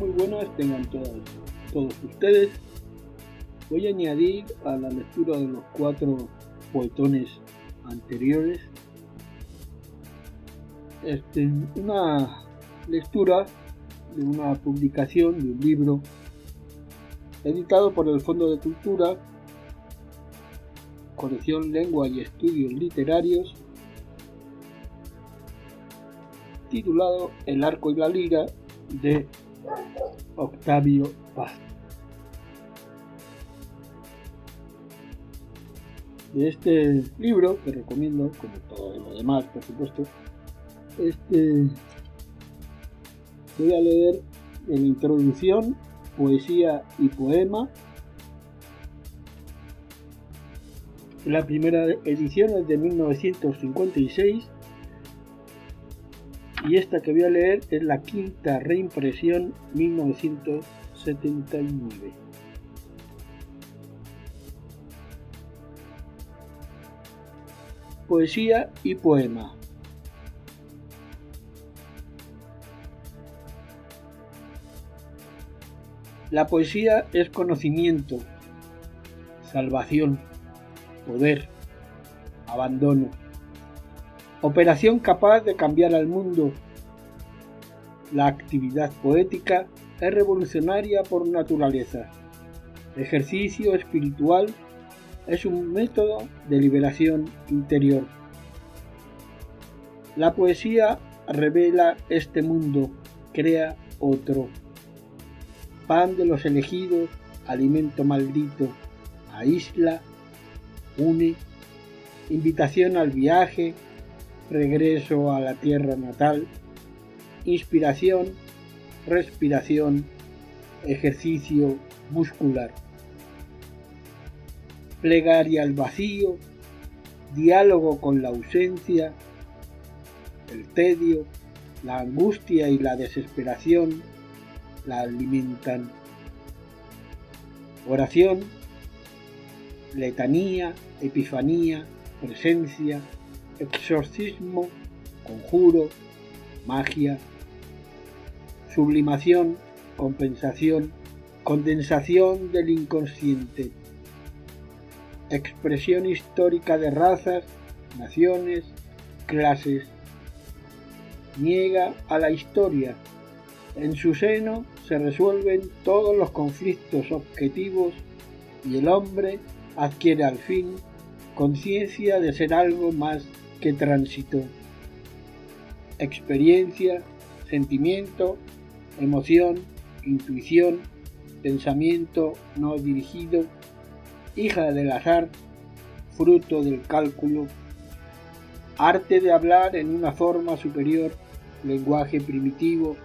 Muy buenas tengan todos, todos ustedes. Voy a añadir a la lectura de los cuatro poetones anteriores este, una lectura de una publicación de un libro editado por el Fondo de Cultura, colección Lengua y Estudios Literarios, titulado El arco y la lira de Octavio Paz. De este libro, que recomiendo, como todo lo demás, por supuesto, este voy a leer en introducción poesía y poema. La primera edición es de 1956 y esta que voy a leer es la quinta reimpresión 1979. Poesía y poema. La poesía es conocimiento, salvación, poder, abandono, operación capaz de cambiar al mundo. La actividad poética es revolucionaria por naturaleza. ejercicio espiritual es un método de liberación interior. La poesía revela este mundo, crea otro pan de los elegidos, alimento maldito, aísla, une, invitación al viaje, regreso a la tierra natal, inspiración, respiración, ejercicio muscular, plegaria al vacío, diálogo con la ausencia, el tedio, la angustia y la desesperación, la alimentan. Oración, letanía, epifanía, presencia, exorcismo, conjuro, magia, sublimación, compensación, condensación del inconsciente, expresión histórica de razas, naciones, clases, niega a la historia, en su seno se resuelven todos los conflictos objetivos y el hombre adquiere al fin conciencia de ser algo más que tránsito. Experiencia, sentimiento, emoción, intuición, pensamiento no dirigido, hija del azar, fruto del cálculo, arte de hablar en una forma superior, lenguaje primitivo,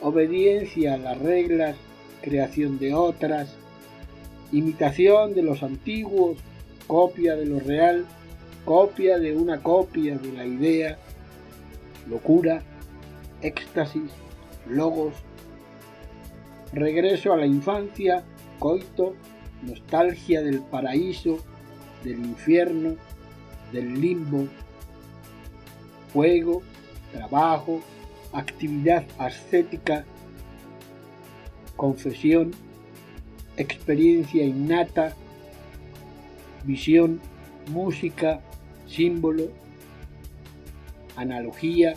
obediencia a las reglas, creación de otras, imitación de los antiguos, copia de lo real, copia de una copia de la idea, locura, éxtasis, logos, regreso a la infancia, coito, nostalgia del paraíso, del infierno, del limbo, fuego, trabajo, actividad ascética, confesión, experiencia innata, visión, música, símbolo, analogía.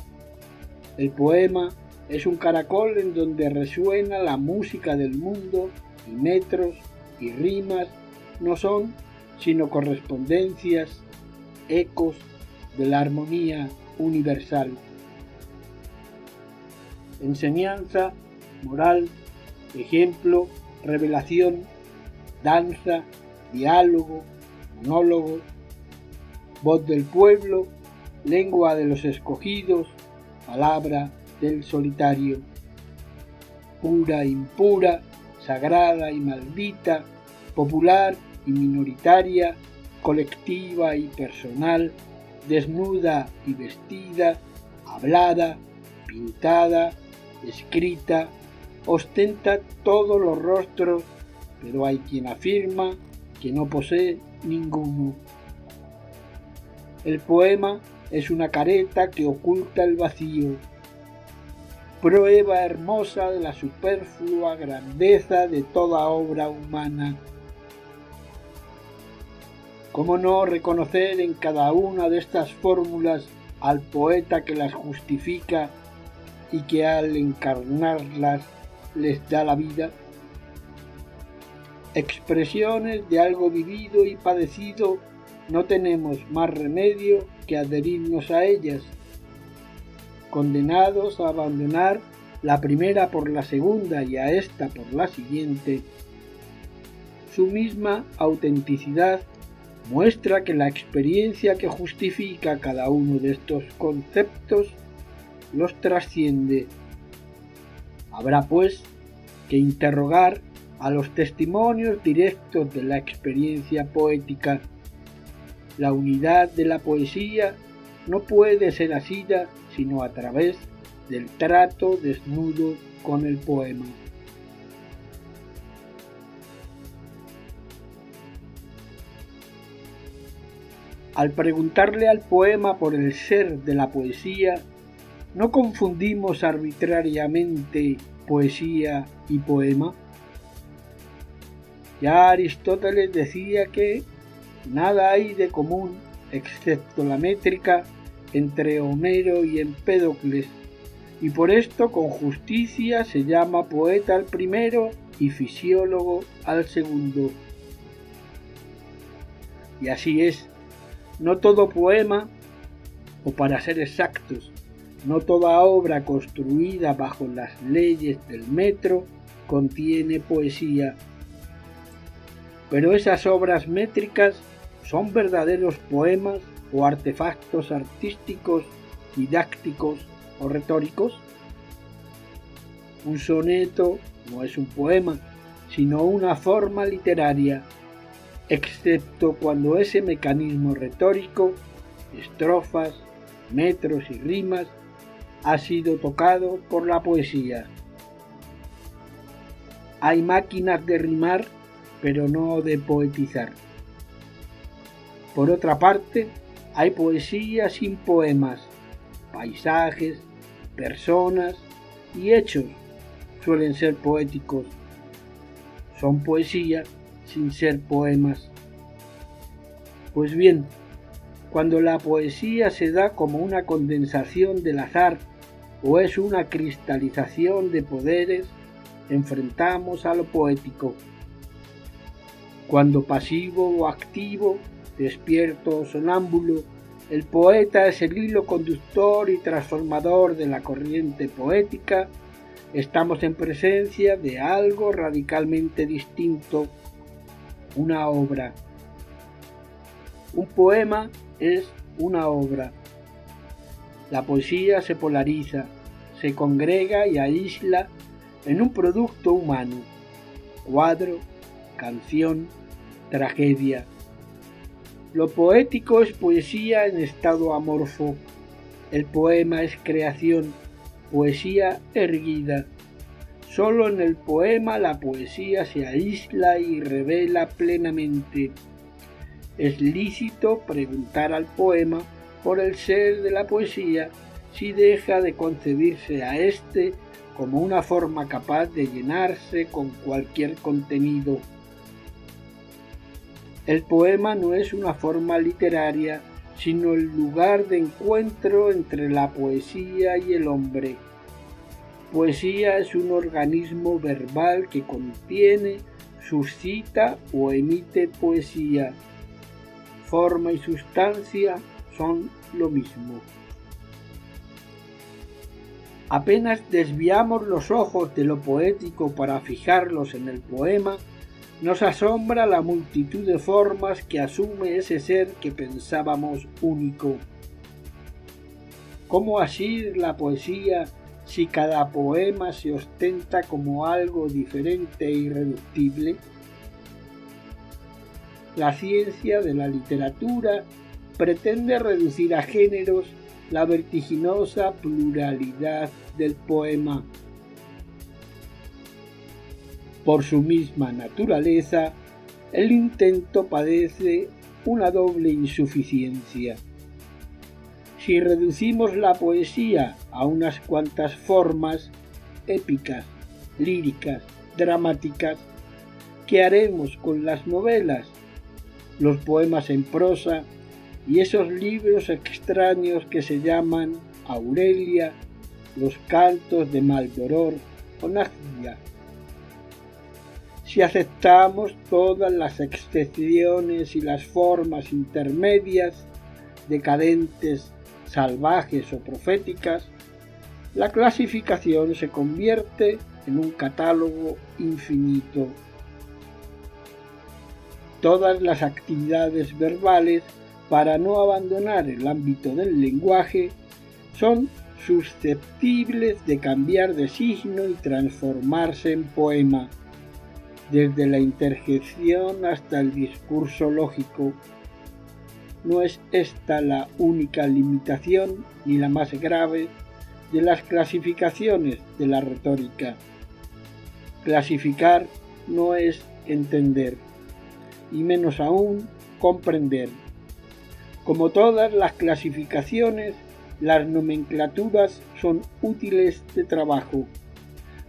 El poema es un caracol en donde resuena la música del mundo y metros y rimas no son sino correspondencias, ecos de la armonía universal enseñanza, moral, ejemplo, revelación, danza, diálogo, monólogo, voz del pueblo, lengua de los escogidos, palabra del solitario, pura, impura, sagrada y maldita, popular y minoritaria, colectiva y personal, desnuda y vestida, hablada, pintada, escrita, ostenta todos los rostros, pero hay quien afirma que no posee ninguno. El poema es una careta que oculta el vacío. prueba hermosa de la superflua grandeza de toda obra humana. ¿Cómo no reconocer en cada una de estas fórmulas al poeta que las justifica y que al encarnarlas les da la vida? Expresiones de algo vivido y padecido, no tenemos más remedio que adherirnos a ellas condenados a abandonar la primera por la segunda y a esta por la siguiente, su misma autenticidad muestra que la experiencia que justifica cada uno de estos conceptos los trasciende. Habrá pues que interrogar a los testimonios directos de la experiencia poética. La unidad de la poesía no puede ser asida sino a través del trato desnudo con el poema. Al preguntarle al poema por el ser de la poesía, ¿no confundimos arbitrariamente poesía y poema? Ya Aristóteles decía que nada hay de común excepto la métrica entre Homero y Empédocles, y por esto con justicia se llama poeta al primero y fisiólogo al segundo. Y así es, no todo poema, o para ser exactos, no toda obra construida bajo las leyes del metro contiene poesía, pero esas obras métricas son verdaderos poemas o artefactos artísticos, didácticos o retóricos? Un soneto no es un poema, sino una forma literaria, excepto cuando ese mecanismo retórico, estrofas, metros y rimas, ha sido tocado por la poesía. Hay máquinas de rimar, pero no de poetizar. Por otra parte, hay poesía sin poemas, paisajes, personas y hechos suelen ser poéticos. Son poesía sin ser poemas. Pues bien, cuando la poesía se da como una condensación del azar o es una cristalización de poderes, enfrentamos a lo poético. Cuando pasivo o activo despierto o sonámbulo, el poeta es el hilo conductor y transformador de la corriente poética, estamos en presencia de algo radicalmente distinto, una obra. Un poema es una obra. La poesía se polariza, se congrega y aísla en un producto humano, cuadro, canción, tragedia. Lo poético es poesía en estado amorfo. El poema es creación, poesía erguida. Solo en el poema la poesía se aísla y revela plenamente. Es lícito preguntar al poema por el ser de la poesía si deja de concebirse a éste como una forma capaz de llenarse con cualquier contenido el poema no es una forma literaria, sino el lugar de encuentro entre la poesía y el hombre. Poesía es un organismo verbal que contiene, suscita o emite poesía. Forma y sustancia son lo mismo. Apenas desviamos los ojos de lo poético para fijarlos en el poema, nos asombra la multitud de formas que asume ese ser que pensábamos único. ¿Cómo así la poesía si cada poema se ostenta como algo diferente e irreductible? La ciencia de la literatura pretende reducir a géneros la vertiginosa pluralidad del poema por su misma naturaleza, el intento padece una doble insuficiencia. Si reducimos la poesía a unas cuantas formas épicas, líricas, dramáticas, ¿qué haremos con las novelas, los poemas en prosa y esos libros extraños que se llaman Aurelia, los cantos de Maldoror o Nagia? Si aceptamos todas las excepciones y las formas intermedias, decadentes salvajes o proféticas, la clasificación se convierte en un catálogo infinito. Todas las actividades verbales, para no abandonar el ámbito del lenguaje, son susceptibles de cambiar de signo y transformarse en poema, desde la interjección hasta el discurso lógico, no es esta la única limitación ni la más grave de las clasificaciones de la retórica. Clasificar no es entender, y menos aún comprender. Como todas las clasificaciones, las nomenclaturas son útiles de trabajo,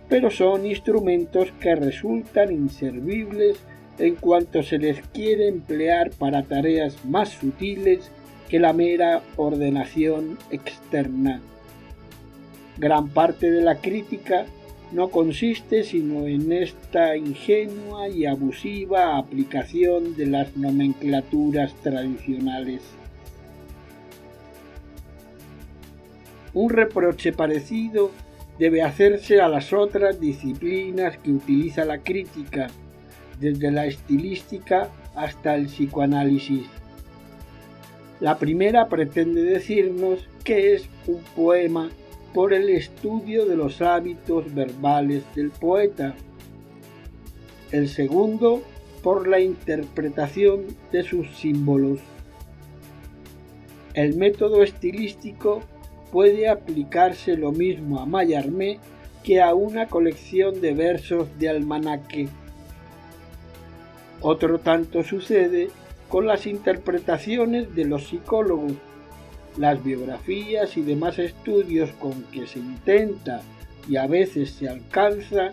pero son instrumentos que resultan inservibles en cuanto se les quiere emplear para tareas más sutiles que la mera ordenación externa. Gran parte de la crítica no consiste sino en esta ingenua y abusiva aplicación de las nomenclaturas tradicionales. Un reproche parecido debe hacerse a las otras disciplinas que utiliza la crítica, desde la estilística hasta el psicoanálisis. La primera pretende decirnos qué es un poema por el estudio de los hábitos verbales del poeta. El segundo por la interpretación de sus símbolos. El método estilístico puede aplicarse lo mismo a Mallarmé que a una colección de versos de almanaque. Otro tanto sucede con las interpretaciones de los psicólogos, las biografías y demás estudios con que se intenta y a veces se alcanza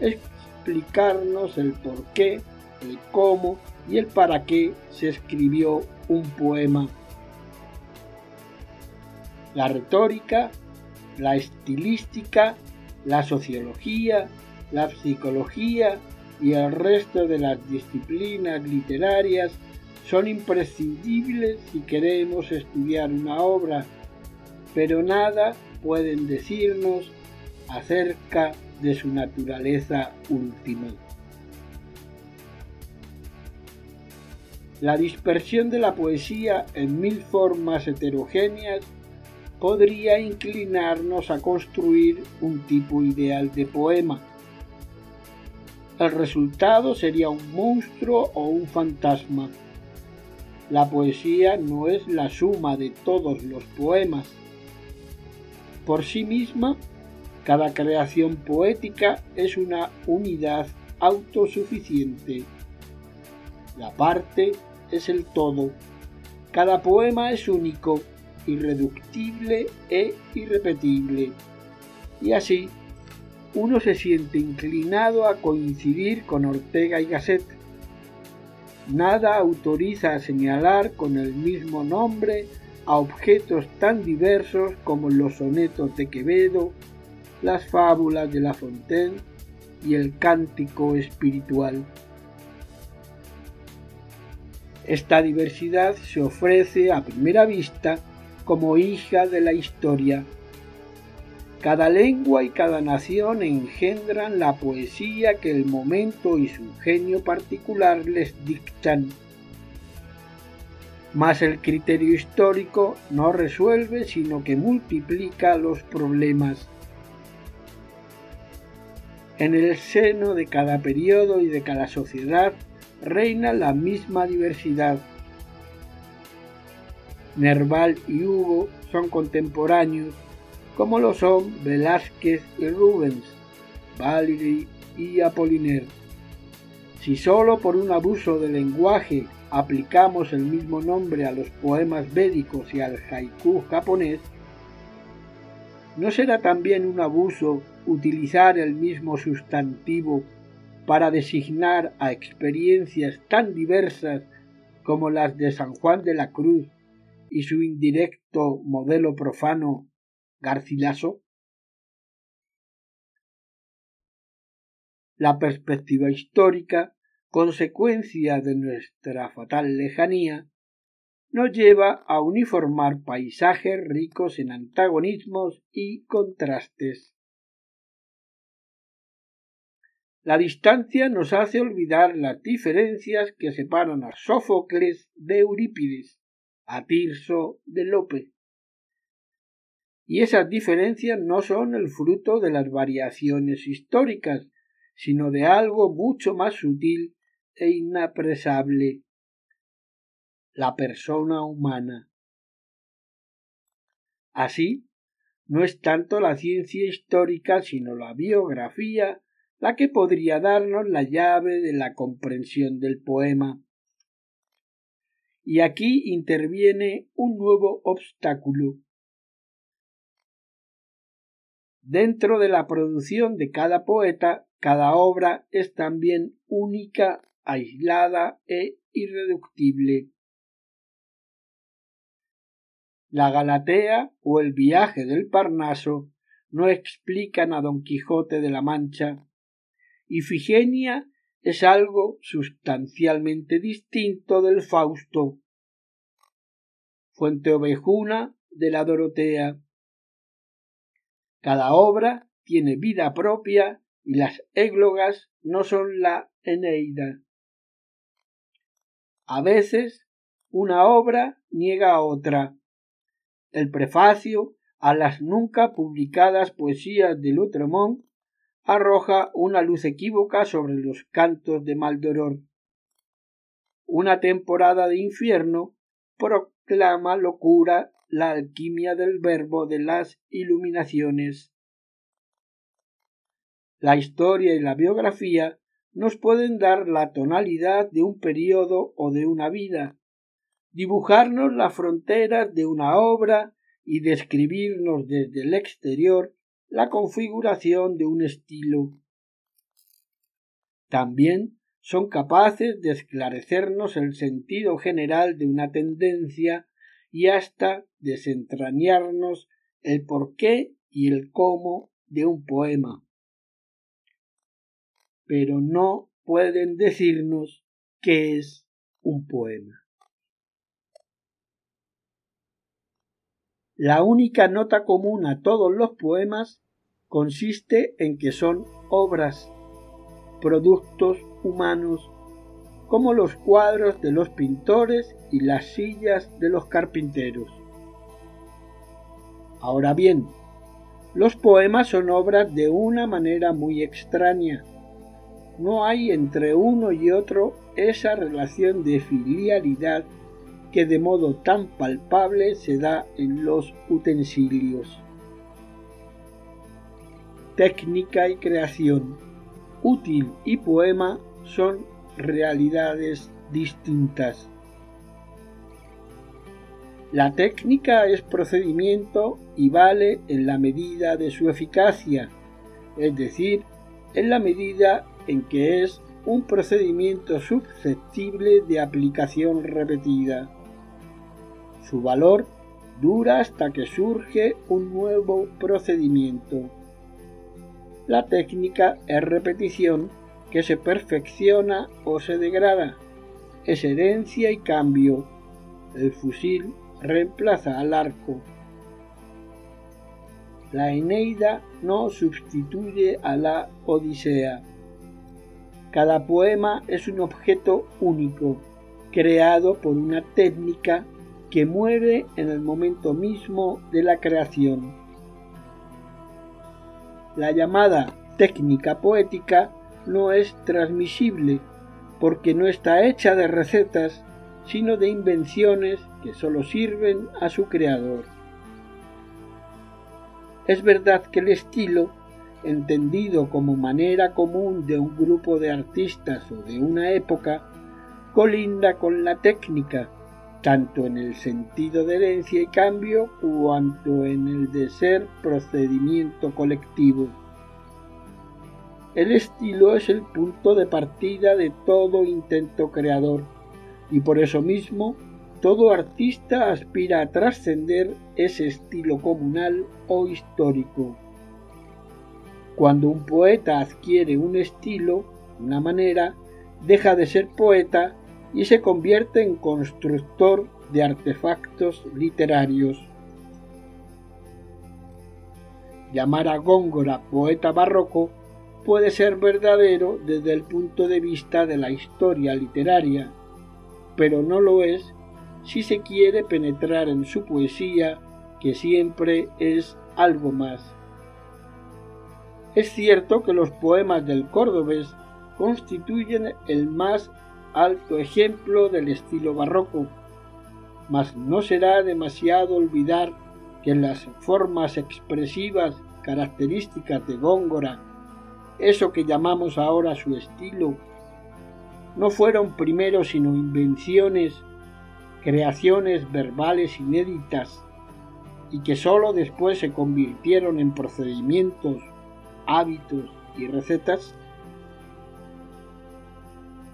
explicarnos el por qué, el cómo y el para qué se escribió un poema. La retórica, la estilística, la sociología, la psicología y el resto de las disciplinas literarias son imprescindibles si queremos estudiar una obra, pero nada pueden decirnos acerca de su naturaleza última. La dispersión de la poesía en mil formas heterogéneas podría inclinarnos a construir un tipo ideal de poema, el resultado sería un monstruo o un fantasma. La poesía no es la suma de todos los poemas. Por sí misma, cada creación poética es una unidad autosuficiente. La parte es el todo. Cada poema es único, irreductible e irrepetible. Y así, uno se siente inclinado a coincidir con Ortega y Gasset. Nada autoriza a señalar con el mismo nombre a objetos tan diversos como los sonetos de Quevedo, las fábulas de La Fontaine y el cántico espiritual. Esta diversidad se ofrece a primera vista como hija de la historia cada lengua y cada nación engendran la poesía que el momento y su genio particular les dictan. Mas el criterio histórico no resuelve, sino que multiplica los problemas. En el seno de cada periodo y de cada sociedad reina la misma diversidad. Nerval y Hugo son contemporáneos como lo son Velázquez y Rubens, Valéry y Apollinaire. Si solo por un abuso del lenguaje aplicamos el mismo nombre a los poemas védicos y al haiku japonés, ¿no será también un abuso utilizar el mismo sustantivo para designar a experiencias tan diversas como las de San Juan de la Cruz y su indirecto modelo profano Garcilaso? La perspectiva histórica, consecuencia de nuestra fatal lejanía, nos lleva a uniformar paisajes ricos en antagonismos y contrastes. La distancia nos hace olvidar las diferencias que separan a Sófocles de Eurípides, a Tirso de Lope. Y esas diferencias no son el fruto de las variaciones históricas, sino de algo mucho más sutil e inapresable la persona humana. Así, no es tanto la ciencia histórica, sino la biografía la que podría darnos la llave de la comprensión del poema. Y aquí interviene un nuevo obstáculo. Dentro de la producción de cada poeta, cada obra es también única, aislada e irreductible. La Galatea o el viaje del Parnaso no explican a Don Quijote de la Mancha Ifigenia es algo sustancialmente distinto del Fausto. Fuente ovejuna de la Dorotea. Cada obra tiene vida propia y las églogas no son la Eneida. A veces una obra niega a otra. El prefacio a las nunca publicadas poesías de Lutremont arroja una luz equívoca sobre los cantos de Maldoror. Una temporada de infierno proclama locura la alquimia del verbo de las iluminaciones. La historia y la biografía nos pueden dar la tonalidad de un periodo o de una vida, dibujarnos las fronteras de una obra y describirnos desde el exterior la configuración de un estilo. También son capaces de esclarecernos el sentido general de una tendencia y hasta desentrañarnos el porqué y el cómo de un poema. Pero no pueden decirnos qué es un poema. La única nota común a todos los poemas consiste en que son obras, productos humanos, como los cuadros de los pintores y las sillas de los carpinteros. Ahora bien, los poemas son obras de una manera muy extraña. No hay entre uno y otro esa relación de filialidad que de modo tan palpable se da en los utensilios. Técnica y creación, útil y poema son realidades distintas. La técnica es procedimiento y vale en la medida de su eficacia, es decir, en la medida en que es un procedimiento susceptible de aplicación repetida. Su valor dura hasta que surge un nuevo procedimiento. La técnica es repetición que se perfecciona o se degrada. Es herencia y cambio. El fusil reemplaza al arco. La Eneida no sustituye a la Odisea. Cada poema es un objeto único, creado por una técnica que muere en el momento mismo de la creación. La llamada técnica poética no es transmisible porque no está hecha de recetas, sino de invenciones que sólo sirven a su creador. Es verdad que el estilo, entendido como manera común de un grupo de artistas o de una época, colinda con la técnica, tanto en el sentido de herencia y cambio cuanto en el de ser procedimiento colectivo. El estilo es el punto de partida de todo intento creador y por eso mismo todo artista aspira a trascender ese estilo comunal o histórico. Cuando un poeta adquiere un estilo, una manera, deja de ser poeta y se convierte en constructor de artefactos literarios. Llamar a Góngora poeta barroco puede ser verdadero desde el punto de vista de la historia literaria, pero no lo es si se quiere penetrar en su poesía, que siempre es algo más. Es cierto que los poemas del cordobés constituyen el más alto ejemplo del estilo barroco, mas no será demasiado olvidar que las formas expresivas características de Góngora, eso que llamamos ahora su estilo, no fueron primero sino invenciones, creaciones verbales inéditas y que sólo después se convirtieron en procedimientos, hábitos y recetas?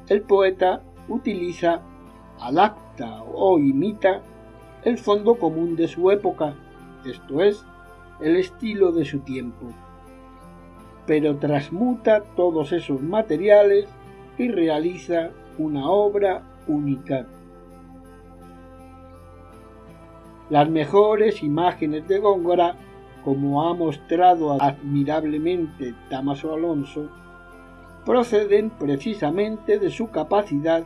El poeta utiliza, adapta o imita el fondo común de su época, esto es, el estilo de su tiempo, pero transmuta todos esos materiales y realiza una obra única. Las mejores imágenes de Góngora, como ha mostrado admirablemente Damaso Alonso, proceden precisamente de su capacidad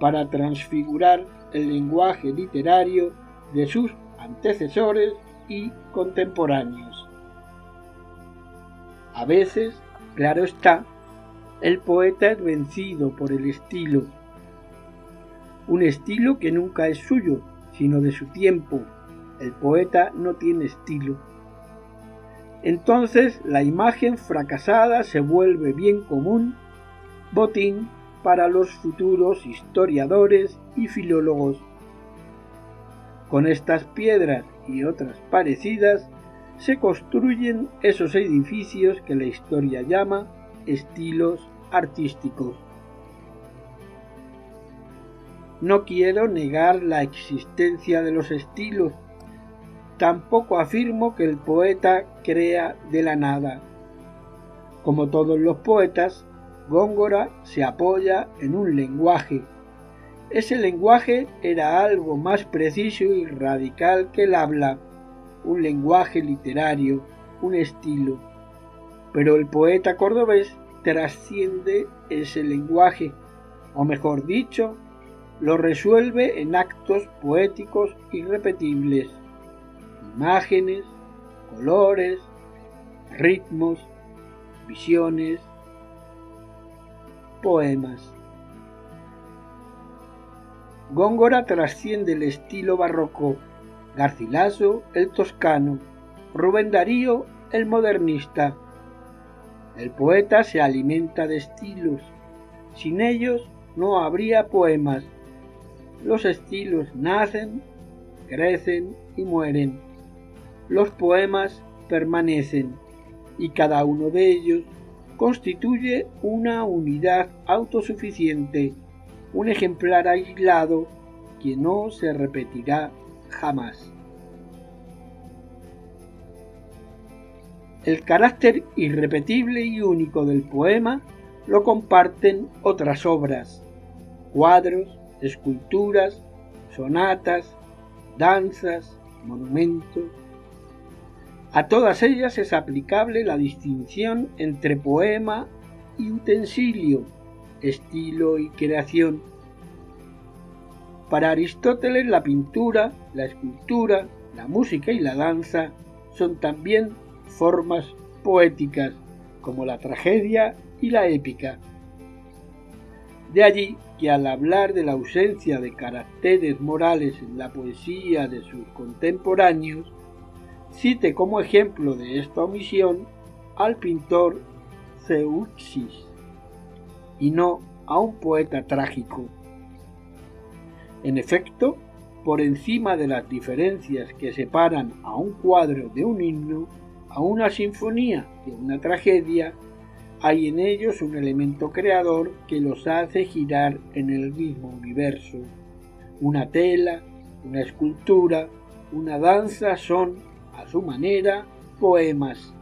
para transfigurar el lenguaje literario de sus antecesores y contemporáneos. A veces, claro está, el poeta es vencido por el estilo, un estilo que nunca es suyo, sino de su tiempo. El poeta no tiene estilo. Entonces la imagen fracasada se vuelve bien común botín para los futuros historiadores y filólogos. Con estas piedras y otras parecidas se construyen esos edificios que la historia llama estilos artísticos. No quiero negar la existencia de los estilos, tampoco afirmo que el poeta crea de la nada. Como todos los poetas, Góngora se apoya en un lenguaje. Ese lenguaje era algo más preciso y radical que el habla, un lenguaje literario, un estilo. Pero el poeta cordobés trasciende ese lenguaje, o mejor dicho, lo resuelve en actos poéticos irrepetibles, imágenes, colores, ritmos, visiones, poemas. Góngora trasciende el estilo barroco, Garcilaso el toscano, Rubén Darío el modernista. El poeta se alimenta de estilos, sin ellos no habría poemas. Los estilos nacen, crecen y mueren. Los poemas permanecen y cada uno de ellos constituye una unidad autosuficiente, un ejemplar aislado que no se repetirá jamás. El carácter irrepetible y único del poema lo comparten otras obras, cuadros, esculturas, sonatas, danzas, monumentos, a todas ellas es aplicable la distinción entre poema y utensilio, estilo y creación. Para Aristóteles la pintura, la escultura, la música y la danza son también formas poéticas, como la tragedia y la épica. De allí que al hablar de la ausencia de caracteres morales en la poesía de sus contemporáneos, Cite como ejemplo de esta omisión al pintor Zeuxis y no a un poeta trágico. En efecto, por encima de las diferencias que separan a un cuadro de un himno, a una sinfonía de una tragedia, hay en ellos un elemento creador que los hace girar en el mismo universo. Una tela, una escultura, una danza son, a su manera, poemas.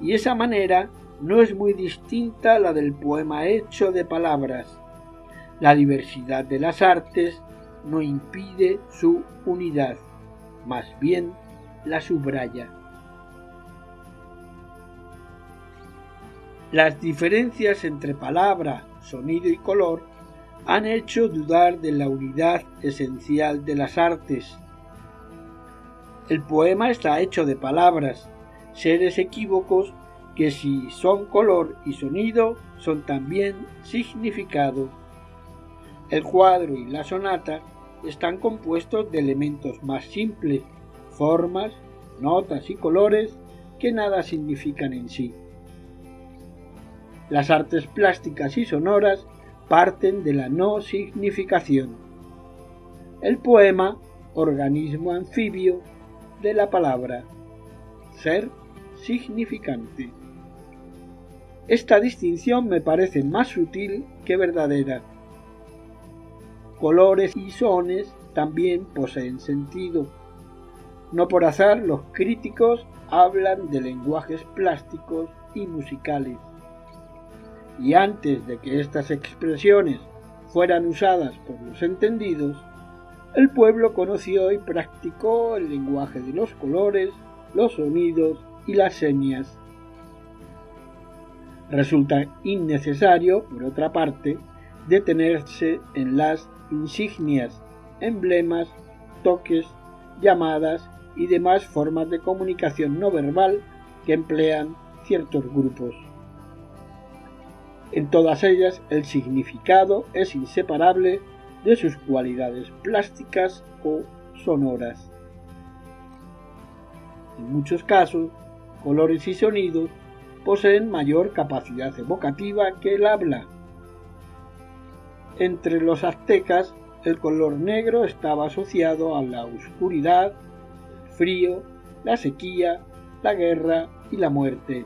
Y esa manera no es muy distinta a la del poema hecho de palabras. La diversidad de las artes no impide su unidad, más bien la subraya. Las diferencias entre palabra, sonido y color han hecho dudar de la unidad esencial de las artes. El poema está hecho de palabras, seres equívocos que si son color y sonido son también significado. El cuadro y la sonata están compuestos de elementos más simples, formas, notas y colores que nada significan en sí. Las artes plásticas y sonoras parten de la no significación. El poema, organismo anfibio de la palabra, ser significante. Esta distinción me parece más sutil que verdadera. Colores y sones también poseen sentido. No por azar los críticos hablan de lenguajes plásticos y musicales y antes de que estas expresiones fueran usadas por los entendidos, el pueblo conoció y practicó el lenguaje de los colores, los sonidos y las señas. Resulta innecesario, por otra parte, detenerse en las insignias, emblemas, toques, llamadas y demás formas de comunicación no verbal que emplean ciertos grupos. En todas ellas el significado es inseparable de sus cualidades plásticas o sonoras. En muchos casos, colores y sonidos poseen mayor capacidad evocativa que el habla. Entre los aztecas, el color negro estaba asociado a la oscuridad, el frío, la sequía, la guerra y la muerte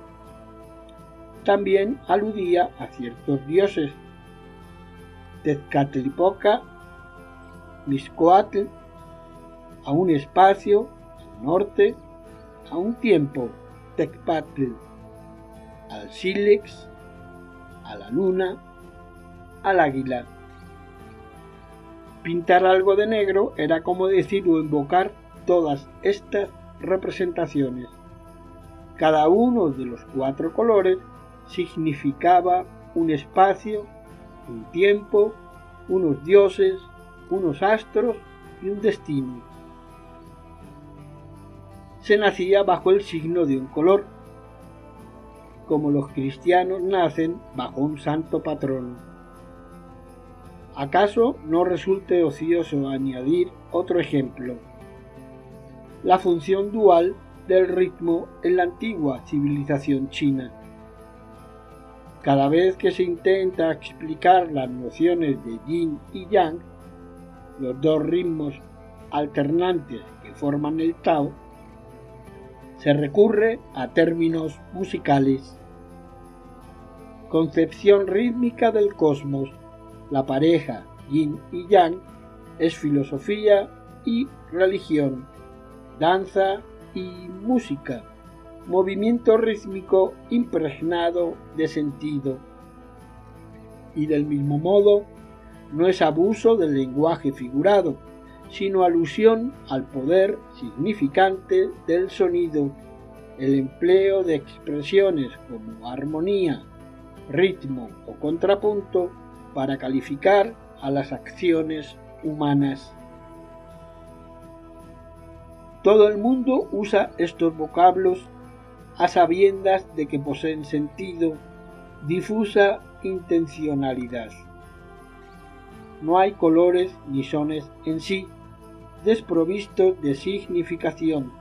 también aludía a ciertos dioses. Tezcatlipoca, Miscoatl, a un espacio, norte, a un tiempo, Tecpatl, al sílex, a la luna, al águila. Pintar algo de negro era como decir o invocar todas estas representaciones. Cada uno de los cuatro colores significaba un espacio, un tiempo, unos dioses, unos astros y un destino. Se nacía bajo el signo de un color, como los cristianos nacen bajo un santo patrono. ¿Acaso no resulte ocioso añadir otro ejemplo? La función dual del ritmo en la antigua civilización china. Cada vez que se intenta explicar las nociones de yin y yang, los dos ritmos alternantes que forman el Tao, se recurre a términos musicales. Concepción rítmica del cosmos, la pareja yin y yang es filosofía y religión, danza y música movimiento rítmico impregnado de sentido. Y del mismo modo, no es abuso del lenguaje figurado, sino alusión al poder significante del sonido, el empleo de expresiones como armonía, ritmo o contrapunto para calificar a las acciones humanas. Todo el mundo usa estos vocablos a sabiendas de que poseen sentido, difusa intencionalidad. No hay colores ni sones en sí, desprovistos de significación,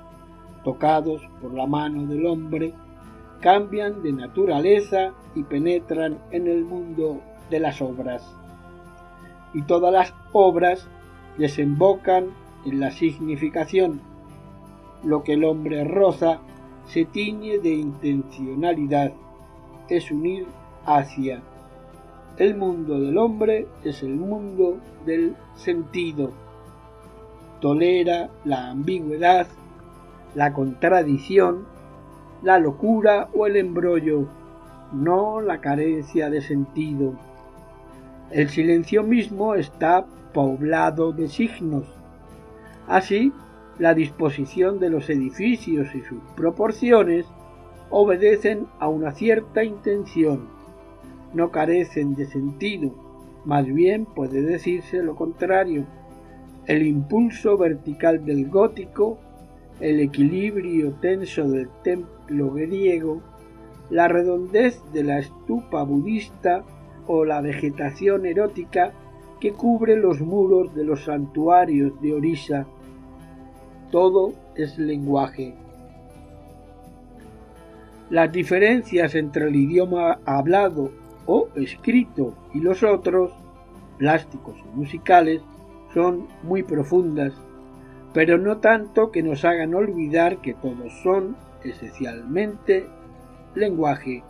tocados por la mano del hombre, cambian de naturaleza y penetran en el mundo de las obras. Y todas las obras desembocan en la significación. Lo que el hombre roza se tiñe de intencionalidad, es unir hacia. El mundo del hombre es el mundo del sentido. Tolera la ambigüedad, la contradicción, la locura o el embrollo, no la carencia de sentido. El silencio mismo está poblado de signos. Así, la disposición de los edificios y sus proporciones obedecen a una cierta intención, no carecen de sentido, más bien puede decirse lo contrario. El impulso vertical del gótico, el equilibrio tenso del templo griego, la redondez de la estupa budista o la vegetación erótica que cubre los muros de los santuarios de Orisa. Todo es lenguaje. Las diferencias entre el idioma hablado o escrito y los otros, plásticos o musicales, son muy profundas, pero no tanto que nos hagan olvidar que todos son esencialmente lenguaje,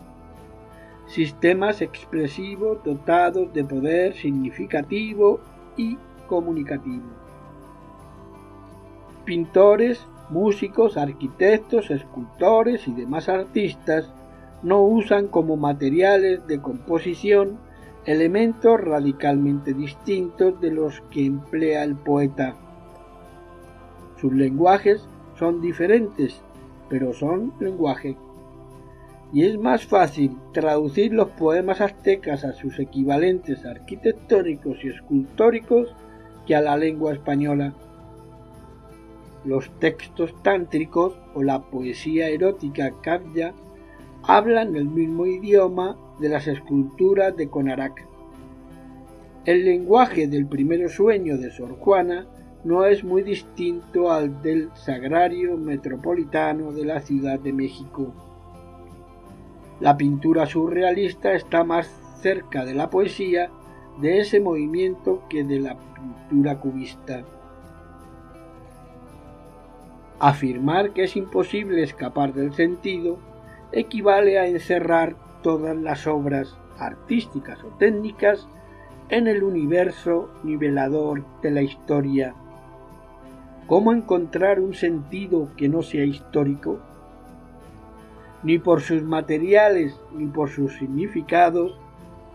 sistemas expresivos dotados de poder significativo y comunicativo. Pintores, músicos, arquitectos, escultores y demás artistas no usan como materiales de composición elementos radicalmente distintos de los que emplea el poeta. Sus lenguajes son diferentes, pero son lenguaje. Y es más fácil traducir los poemas aztecas a sus equivalentes arquitectónicos y escultóricos que a la lengua española. Los textos tántricos o la poesía erótica kavya hablan el mismo idioma de las esculturas de Conarak. El lenguaje del primer sueño de Sor Juana no es muy distinto al del sagrario metropolitano de la Ciudad de México. La pintura surrealista está más cerca de la poesía de ese movimiento que de la pintura cubista. Afirmar que es imposible escapar del sentido equivale a encerrar todas las obras artísticas o técnicas en el universo nivelador de la historia. ¿Cómo encontrar un sentido que no sea histórico? Ni por sus materiales ni por sus significados,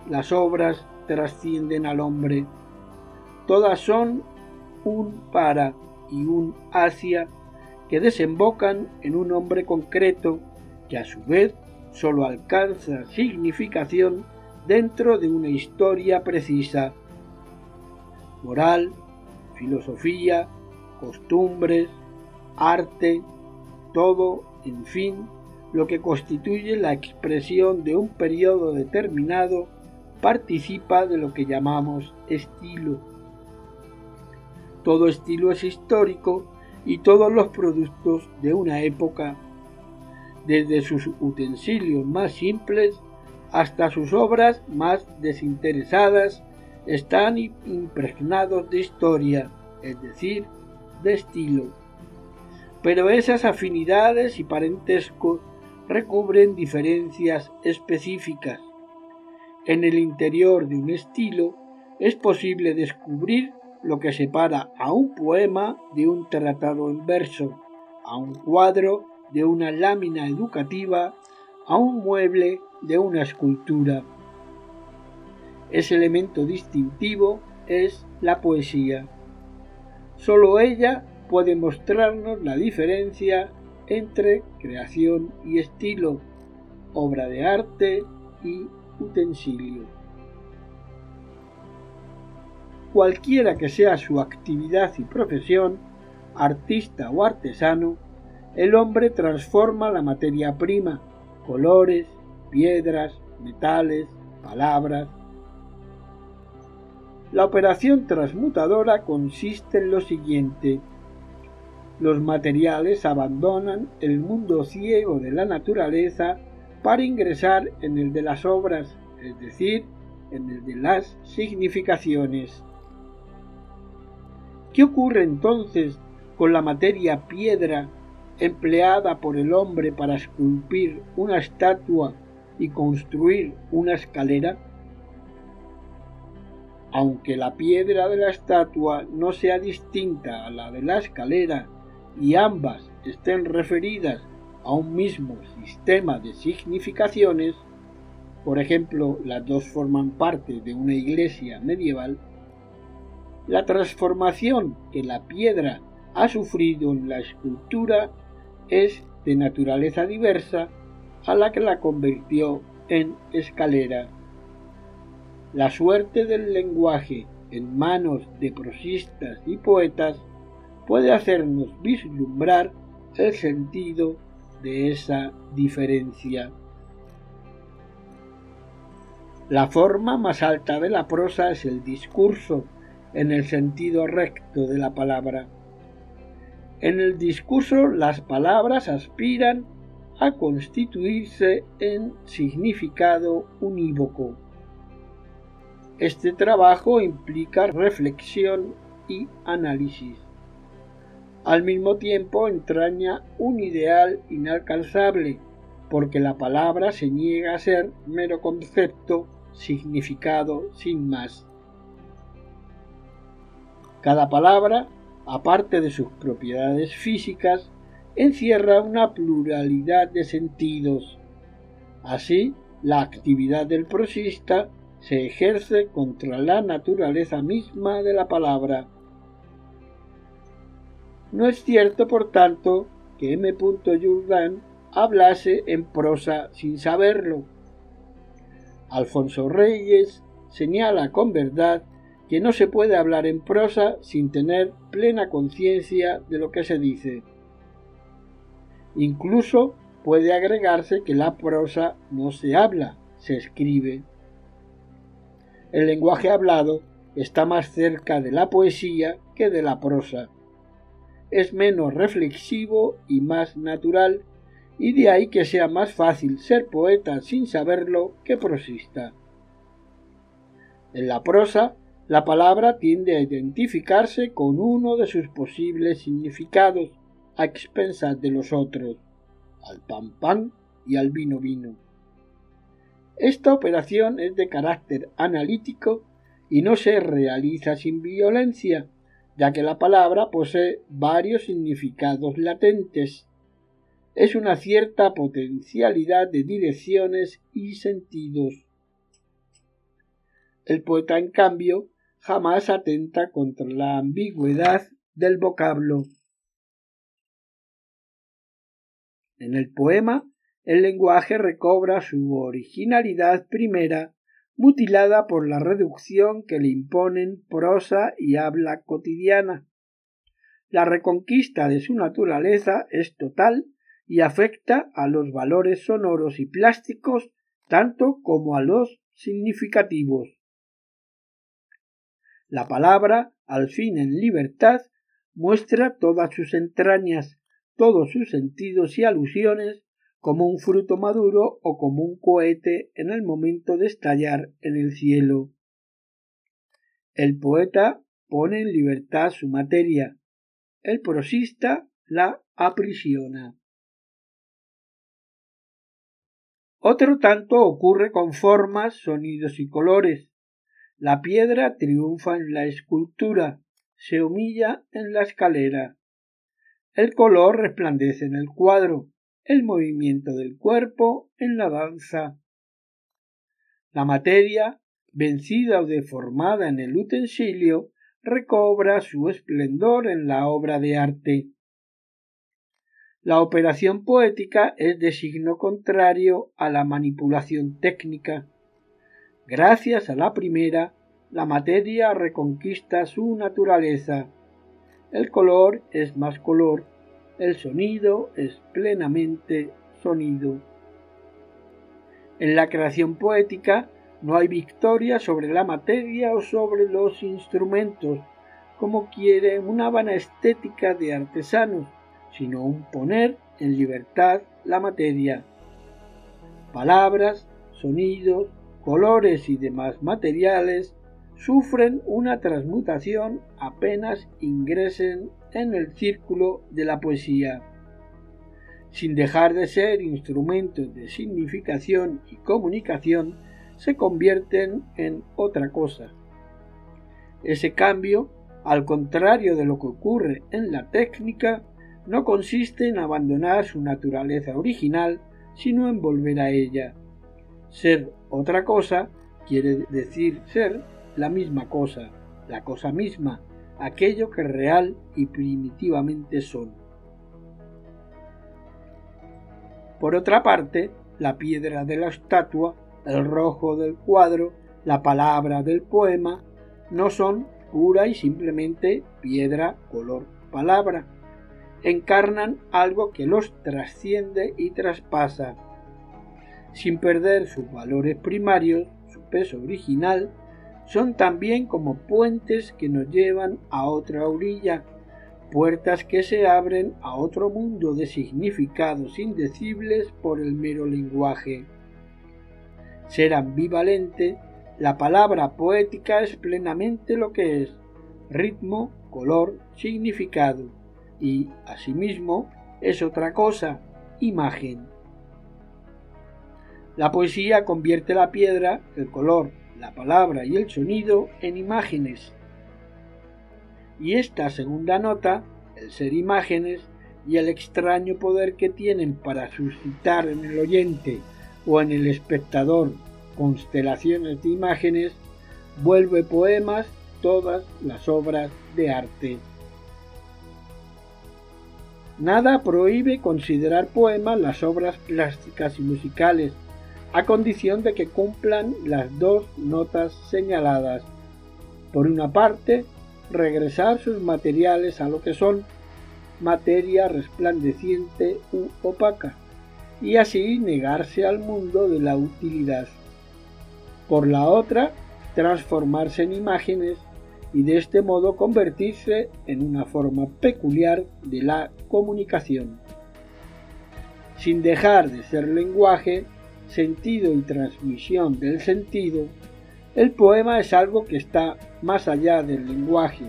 las obras trascienden al hombre. Todas son un para y un hacia que desembocan en un hombre concreto que a su vez sólo alcanza significación dentro de una historia precisa. Moral, filosofía, costumbres, arte, todo, en fin, lo que constituye la expresión de un periodo determinado participa de lo que llamamos estilo. Todo estilo es histórico y todos los productos de una época desde sus utensilios más simples hasta sus obras más desinteresadas, están impregnados de historia, es decir, de estilo. Pero esas afinidades y parentescos recubren diferencias específicas. En el interior de un estilo es posible descubrir lo que separa a un poema de un tratado en verso, a un cuadro de una lámina educativa a un mueble de una escultura. Ese elemento distintivo es la poesía. Solo ella puede mostrarnos la diferencia entre creación y estilo, obra de arte y utensilio. Cualquiera que sea su actividad y profesión, artista o artesano, el hombre transforma la materia prima, colores, piedras, metales, palabras. La operación transmutadora consiste en lo siguiente. Los materiales abandonan el mundo ciego de la naturaleza para ingresar en el de las obras, es decir, en el de las significaciones. ¿Qué ocurre entonces con la materia piedra empleada por el hombre para esculpir una estatua y construir una escalera? Aunque la piedra de la estatua no sea distinta a la de la escalera y ambas estén referidas a un mismo sistema de significaciones, por ejemplo, las dos forman parte de una iglesia medieval, la transformación que la piedra ha sufrido en la escultura es de naturaleza diversa a la que la convirtió en escalera. La suerte del lenguaje en manos de prosistas y poetas puede hacernos vislumbrar el sentido de esa diferencia. La forma más alta de la prosa es el discurso, en el sentido recto de la palabra. En el discurso las palabras aspiran a constituirse en significado unívoco. Este trabajo implica reflexión y análisis. Al mismo tiempo entraña un ideal inalcanzable, porque la palabra se niega a ser mero concepto, significado sin más. Cada palabra, aparte de sus propiedades físicas, encierra una pluralidad de sentidos. Así, la actividad del prosista se ejerce contra la naturaleza misma de la palabra. No es cierto, por tanto, que M. Jourdan hablase en prosa sin saberlo. Alfonso Reyes señala con verdad que no se puede hablar en prosa sin tener plena conciencia de lo que se dice. Incluso puede agregarse que la prosa no se habla, se escribe el lenguaje hablado está más cerca de la poesía que de la prosa. Es menos reflexivo y más natural, y de ahí que sea más fácil ser poeta sin saberlo que prosista. En la prosa, la palabra tiende a identificarse con uno de sus posibles significados a expensas de los otros, al pan pan y al vino vino. Esta operación es de carácter analítico y no se realiza sin violencia, ya que la palabra posee varios significados latentes. Es una cierta potencialidad de direcciones y sentidos. El poeta, en cambio, jamás atenta contra la ambigüedad del vocablo. En el poema el lenguaje recobra su originalidad primera, mutilada por la reducción que le imponen prosa y habla cotidiana. La reconquista de su naturaleza es total y afecta a los valores sonoros y plásticos tanto como a los significativos. La palabra, al fin en libertad, muestra todas sus entrañas, todos sus sentidos y alusiones como un fruto maduro o como un cohete en el momento de estallar en el cielo. El poeta pone en libertad su materia, el prosista la aprisiona. Otro tanto ocurre con formas, sonidos y colores. La piedra triunfa en la escultura, se humilla en la escalera. El color resplandece en el cuadro, el movimiento del cuerpo en la danza. La materia, vencida o deformada en el utensilio, recobra su esplendor en la obra de arte. La operación poética es de signo contrario a la manipulación técnica. Gracias a la primera, la materia reconquista su naturaleza. El color es más color el sonido es plenamente sonido. En la creación poética no hay victoria sobre la materia o sobre los instrumentos, como quiere una vana estética de artesanos, sino un poner en libertad la materia. Palabras, sonidos, colores y demás materiales sufren una transmutación apenas ingresen en el círculo de la poesía. Sin dejar de ser instrumentos de significación y comunicación, se convierten en otra cosa. Ese cambio, al contrario de lo que ocurre en la técnica, no consiste en abandonar su naturaleza original, sino en volver a ella. Ser otra cosa quiere decir ser la misma cosa, la cosa misma, aquello que real y primitivamente son. Por otra parte, la piedra de la estatua, el rojo del cuadro, la palabra del poema, no son pura y simplemente piedra, color, palabra. Encarnan algo que los trasciende y traspasa. Sin perder sus valores primarios, su peso original, son también como puentes que nos llevan a otra orilla, puertas que se abren a otro mundo de significados indecibles por el mero lenguaje. Ser ambivalente, la palabra poética es plenamente lo que es, ritmo, color, significado, y, asimismo, es otra cosa, imagen. La poesía convierte la piedra, el color, la palabra y el sonido en imágenes. Y esta segunda nota, el ser imágenes, y el extraño poder que tienen para suscitar en el oyente o en el espectador constelaciones de imágenes, vuelve poemas todas las obras de arte. Nada prohíbe considerar poemas las obras plásticas y musicales a condición de que cumplan las dos notas señaladas. Por una parte, regresar sus materiales a lo que son materia resplandeciente u opaca, y así negarse al mundo de la utilidad. Por la otra, transformarse en imágenes y de este modo convertirse en una forma peculiar de la comunicación. Sin dejar de ser lenguaje, sentido y transmisión del sentido, el poema es algo que está más allá del lenguaje.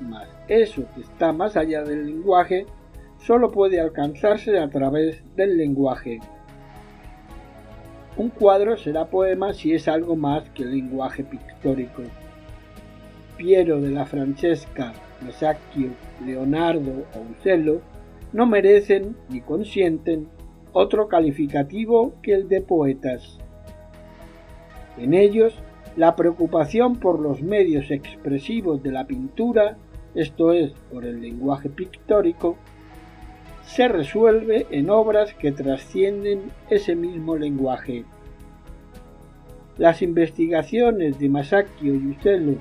Mas eso que está más allá del lenguaje solo puede alcanzarse a través del lenguaje. Un cuadro será poema si es algo más que lenguaje pictórico. Piero de la Francesca, Masaccio, Leonardo o Uccello no merecen ni consienten otro calificativo que el de poetas. En ellos, la preocupación por los medios expresivos de la pintura, esto es, por el lenguaje pictórico, se resuelve en obras que trascienden ese mismo lenguaje. Las investigaciones de Masaccio y Uccello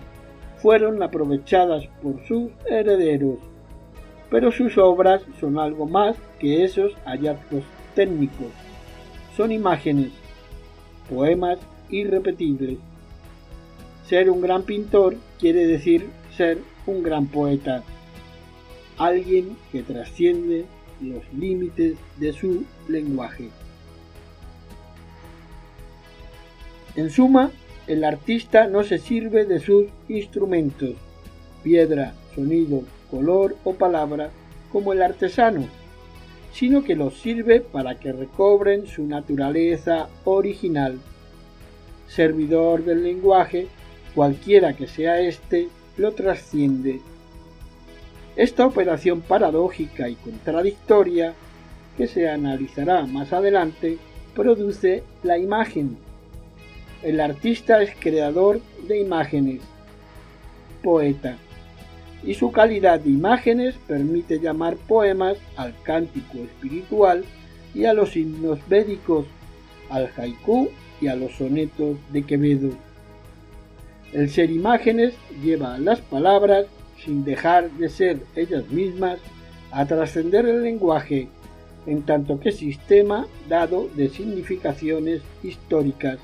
fueron aprovechadas por sus herederos, pero sus obras son algo más que esos hallazgos técnicos. Son imágenes, poemas irrepetibles. Ser un gran pintor quiere decir ser un gran poeta, alguien que trasciende los límites de su lenguaje. En suma, el artista no se sirve de sus instrumentos, piedra, sonido, color o palabra, como el artesano, sino que los sirve para que recobren su naturaleza original. Servidor del lenguaje, cualquiera que sea éste, lo trasciende. Esta operación paradójica y contradictoria, que se analizará más adelante, produce la imagen. El artista es creador de imágenes, poeta y su calidad de imágenes permite llamar poemas al cántico espiritual y a los himnos védicos, al haiku y a los sonetos de Quevedo. El ser imágenes lleva a las palabras, sin dejar de ser ellas mismas, a trascender el lenguaje, en tanto que sistema dado de significaciones históricas.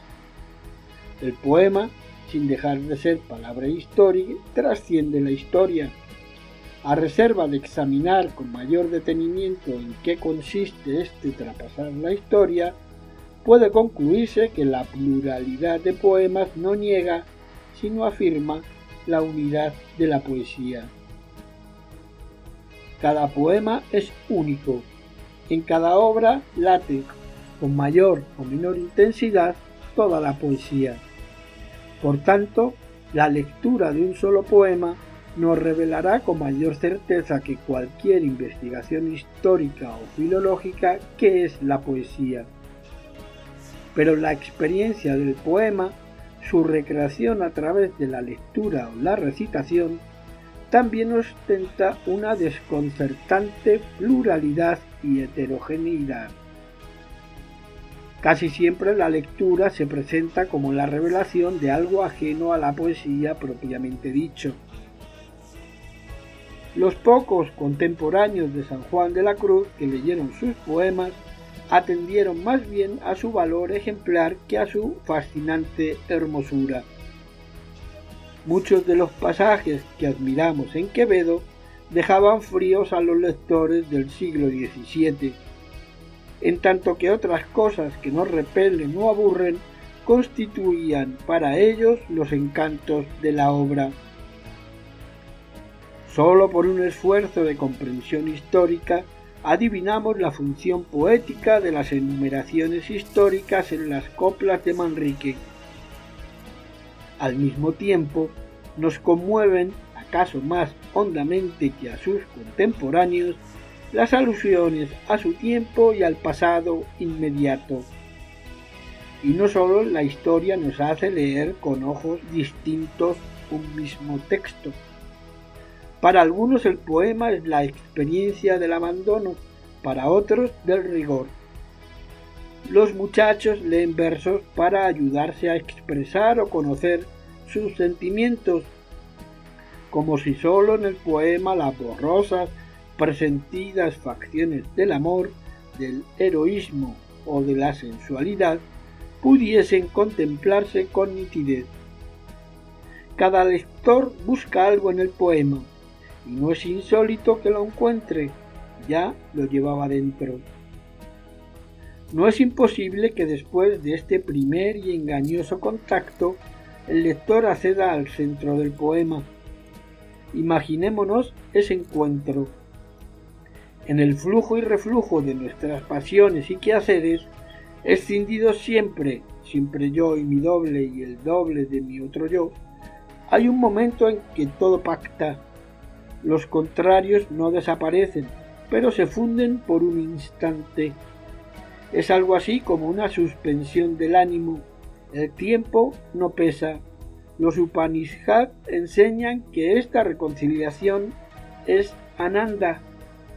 El poema sin dejar de ser palabra histórica, trasciende la historia. A reserva de examinar con mayor detenimiento en qué consiste este trapasar la historia, puede concluirse que la pluralidad de poemas no niega, sino afirma la unidad de la poesía. Cada poema es único. En cada obra late, con mayor o menor intensidad, toda la poesía. Por tanto, la lectura de un solo poema nos revelará con mayor certeza que cualquier investigación histórica o filológica qué es la poesía. Pero la experiencia del poema, su recreación a través de la lectura o la recitación, también ostenta una desconcertante pluralidad y heterogeneidad. Casi siempre la lectura se presenta como la revelación de algo ajeno a la poesía propiamente dicho. Los pocos contemporáneos de San Juan de la Cruz que leyeron sus poemas atendieron más bien a su valor ejemplar que a su fascinante hermosura. Muchos de los pasajes que admiramos en Quevedo dejaban fríos a los lectores del siglo XVII, en tanto que otras cosas que nos repelen o aburren constituían para ellos los encantos de la obra. Solo por un esfuerzo de comprensión histórica adivinamos la función poética de las enumeraciones históricas en las coplas de Manrique al mismo tiempo, nos conmueven, acaso más hondamente que a sus contemporáneos, las alusiones a su tiempo y al pasado inmediato. Y no solo la historia nos hace leer con ojos distintos un mismo texto. Para algunos el poema es la experiencia del abandono, para otros del rigor los muchachos leen versos para ayudarse a expresar o conocer sus sentimientos, como si solo en el poema las borrosas, presentidas facciones del amor, del heroísmo o de la sensualidad pudiesen contemplarse con nitidez. Cada lector busca algo en el poema, y no es insólito que lo encuentre, ya lo llevaba dentro. No es imposible que después de este primer y engañoso contacto, el lector acceda al centro del poema. Imaginémonos ese encuentro. En el flujo y reflujo de nuestras pasiones y quehaceres, escindidos siempre, siempre yo y mi doble y el doble de mi otro yo, hay un momento en que todo pacta. Los contrarios no desaparecen, pero se funden por un instante es algo así como una suspensión del ánimo. El tiempo no pesa. Los Upanishads enseñan que esta reconciliación es ananda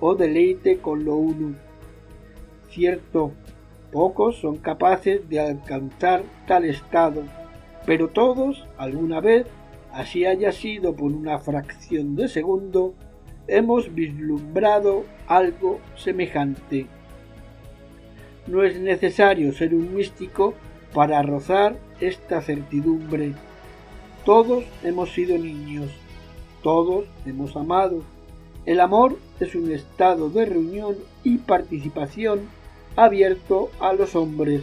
o deleite con lo uno. Cierto, pocos son capaces de alcanzar tal estado, pero todos, alguna vez, así haya sido por una fracción de segundo, hemos vislumbrado algo semejante. No es necesario ser un místico para rozar esta certidumbre. Todos hemos sido niños, todos hemos amado. El amor es un estado de reunión y participación abierto a los hombres.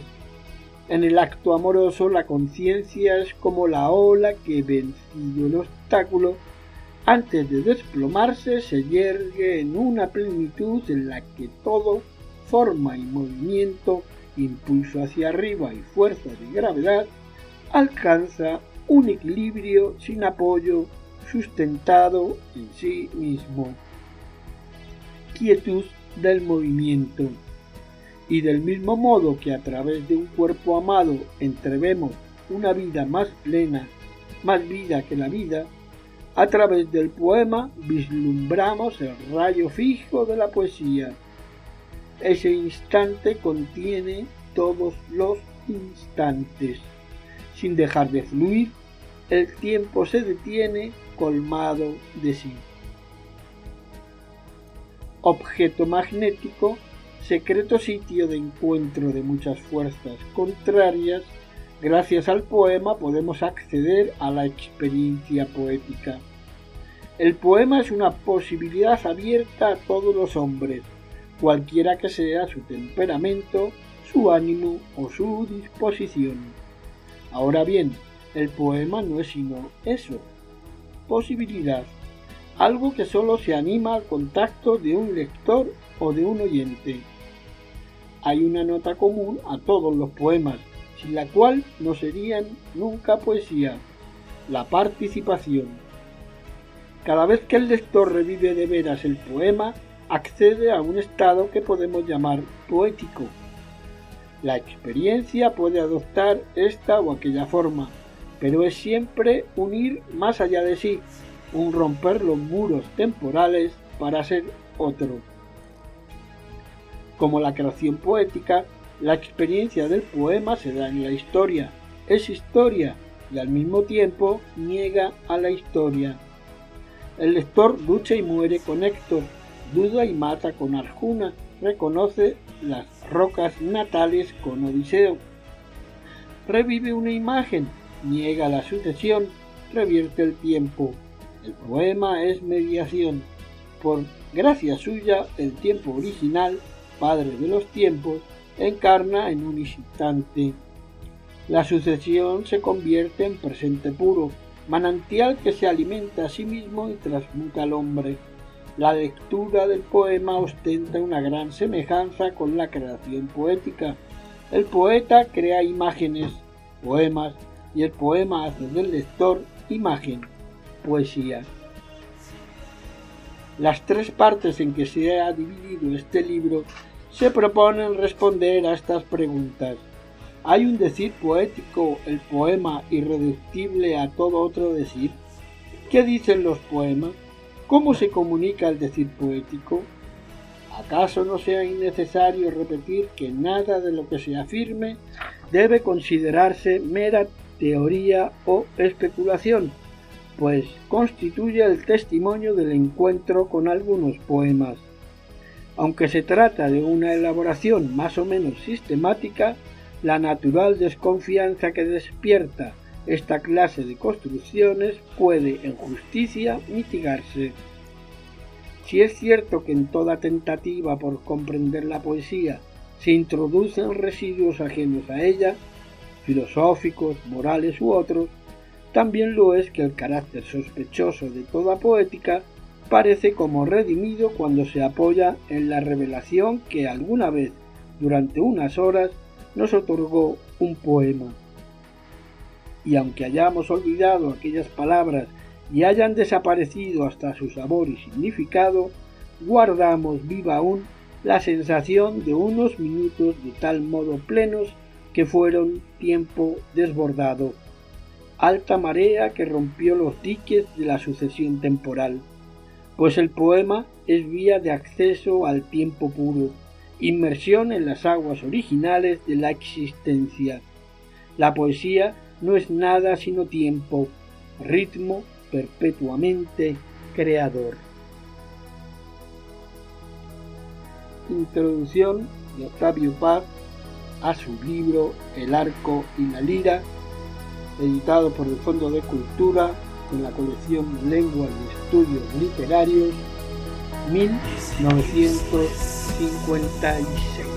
En el acto amoroso la conciencia es como la ola que, vencido el obstáculo, antes de desplomarse se yergue en una plenitud en la que todo forma y movimiento, impulso hacia arriba y fuerza de gravedad, alcanza un equilibrio sin apoyo sustentado en sí mismo. Quietud del movimiento. Y del mismo modo que a través de un cuerpo amado entrevemos una vida más plena, más vida que la vida, a través del poema vislumbramos el rayo fijo de la poesía ese instante contiene todos los instantes. Sin dejar de fluir, el tiempo se detiene colmado de sí. Objeto magnético, secreto sitio de encuentro de muchas fuerzas contrarias, gracias al poema podemos acceder a la experiencia poética. El poema es una posibilidad abierta a todos los hombres, cualquiera que sea su temperamento, su ánimo o su disposición. Ahora bien, El poema no es sino eso, posibilidad, algo que solo se anima al contacto de un lector o de un oyente. Hay una nota común a todos los poemas, sin la cual no serían nunca poesía, la participación. Cada vez que el lector revive de veras el poema, accede a un estado que podemos llamar poético. La experiencia puede adoptar esta o aquella forma, pero es siempre un ir más allá de sí, un romper los muros temporales para ser otro. Como la creación poética, la experiencia del poema se da en la historia, es historia y al mismo tiempo niega a la historia. El lector lucha y muere con Héctor, duda y mata con Arjuna, reconoce las rocas natales con Odiseo. Revive una imagen, niega la sucesión, revierte el tiempo. El poema es mediación. Por gracia suya, el tiempo original, padre de los tiempos, encarna en un instante. La sucesión se convierte en presente puro, manantial que se alimenta a sí mismo y transmuta al hombre. La lectura del poema ostenta una gran semejanza con la creación poética. El poeta crea imágenes, poemas, y el poema hace del lector imagen, poesía. Las tres partes en que se ha dividido este libro se proponen responder a estas preguntas. ¿Hay un decir poético, el poema irreductible a todo otro decir? ¿Qué dicen los poemas? ¿Cómo se comunica el decir poético? ¿Acaso no sea innecesario repetir que nada de lo que se afirme debe considerarse mera teoría o especulación, pues constituye el testimonio del encuentro con algunos poemas? Aunque se trata de una elaboración más o menos sistemática, la natural desconfianza que despierta esta clase de construcciones puede en justicia mitigarse. Si es cierto que en toda tentativa por comprender la poesía se introducen residuos ajenos a ella, filosóficos, morales u otros, también lo es que el carácter sospechoso de toda poética parece como redimido cuando se apoya en la revelación que alguna vez durante unas horas nos otorgó un poema. Y aunque hayamos olvidado aquellas palabras y hayan desaparecido hasta su sabor y significado, guardamos viva aún la sensación de unos minutos de tal modo plenos que fueron tiempo desbordado, alta marea que rompió los diques de la sucesión temporal, pues el poema es vía de acceso al tiempo puro, inmersión en las aguas originales de la existencia. La poesía no es nada sino tiempo, ritmo perpetuamente creador. Introducción de Octavio Paz a su libro El arco y la lira, editado por el Fondo de Cultura en la colección Lenguas y Estudios Literarios 1956.